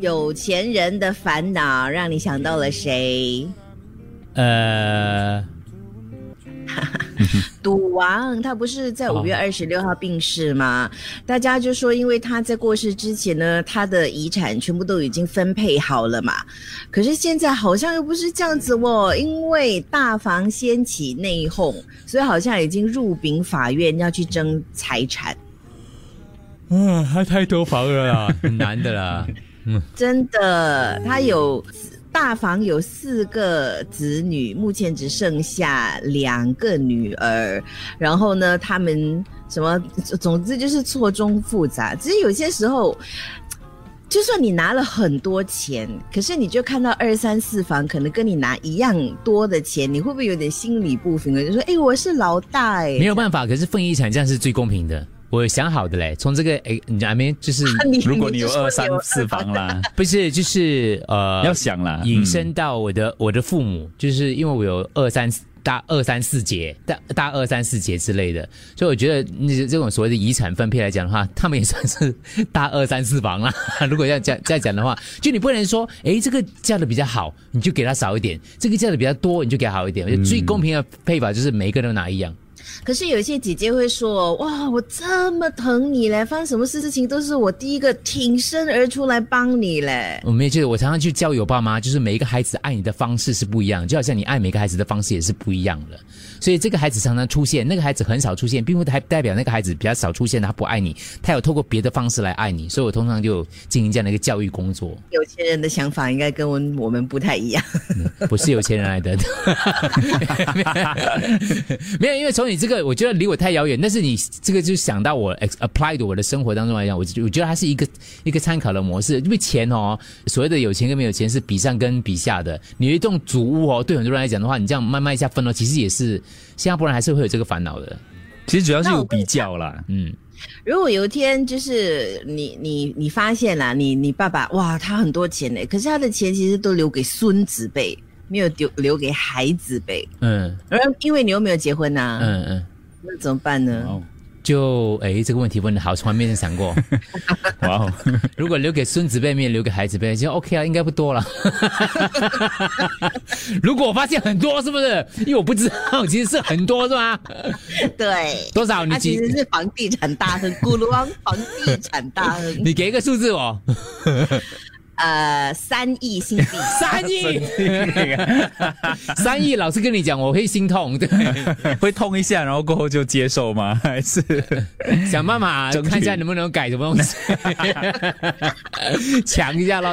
有钱人的烦恼让你想到了谁？呃，赌王，他不是在五月哦二十六号病逝吗？大家就说，因为他在过世之前呢，他的遗产全部都已经分配好了嘛。可是现在好像又不是这样子哦，因为大房掀起内讧，所以好像已经入禀法院要去争财产。啊，还太多房了啦，很难的啦。真的，他有大房有四个子女，目前只剩下两个女儿。然后呢，他们什么，总之就是错综复杂。只是有些时候，就算你拿了很多钱，可是你就看到二三四房可能跟你拿一样多的钱，你会不会有点心理不平衡？就说，哎，我是老大哎，没有办法，可是分遗产这样是最公平的。我想好的嘞，从这个哎，你还没就是 如果你有二三有四房啦，不是就是呃，要想啦，引申到我的、我的父母，就是因为我有二三大二三四节大大二三四节之类的，所以我觉得那这种所谓的遗产分配来讲的话，他们也算是大二三四房啦。如果要这样这样讲的话，就你不能说，诶，这个嫁的比较好，你就给他少一点；这个嫁的比较多，你就给他好一点。我觉得最公平的配法就是每一个人都拿一样。可是有一些姐姐会说：“哇，我这么疼你嘞，发生什么事情都是我第一个挺身而出来帮你嘞。我没有，就是我常常去教育我爸妈，就是每一个孩子爱你的方式是不一样的，就好像你爱每个孩子的方式也是不一样的。所以这个孩子常常出现，那个孩子很少出现，并不代代表那个孩子比较少出现，他不爱你，他有透过别的方式来爱你。所以我通常就进行这样的一个教育工作，有钱人的想法应该跟我们我们不太一样。不是有钱人来的，没有，因为从你这个，我觉得离我太遥远。但是你这个就想到我 apply 到我的生活当中来讲，我我觉得它是一个一个参考的模式。因为钱哦，所谓的有钱跟没有钱是比上跟比下的。你有一栋主屋哦，对很多人来讲的话，你这样慢慢一下分哦，其实也是新加坡人还是会有这个烦恼的。其实主要是有比较啦。嗯，如果有一天就是你你你发现啦，你你爸爸哇，他很多钱呢，可是他的钱其实都留给孙子辈，没有留留给孩子呗。嗯而因为你又没有结婚呐、嗯嗯，那怎么办呢？哦，就哎，这个问题问的好，从来没人想过。哇哦，如果留给孙子辈，没有留给孩子辈，就 OK 啊，应该不多了。如果我发现很多，是不是？因为我不知道，其实是很多，是吗？对，多少？你其几？实是房地产大亨，咕噜王房地产大亨，你给一个数字我，呃，三亿新币。三亿，三亿。老师跟你讲，我会心痛，对，会痛一下，然后过后就接受吗？还是想办法看一下能不能改什么东西，抢一下咯。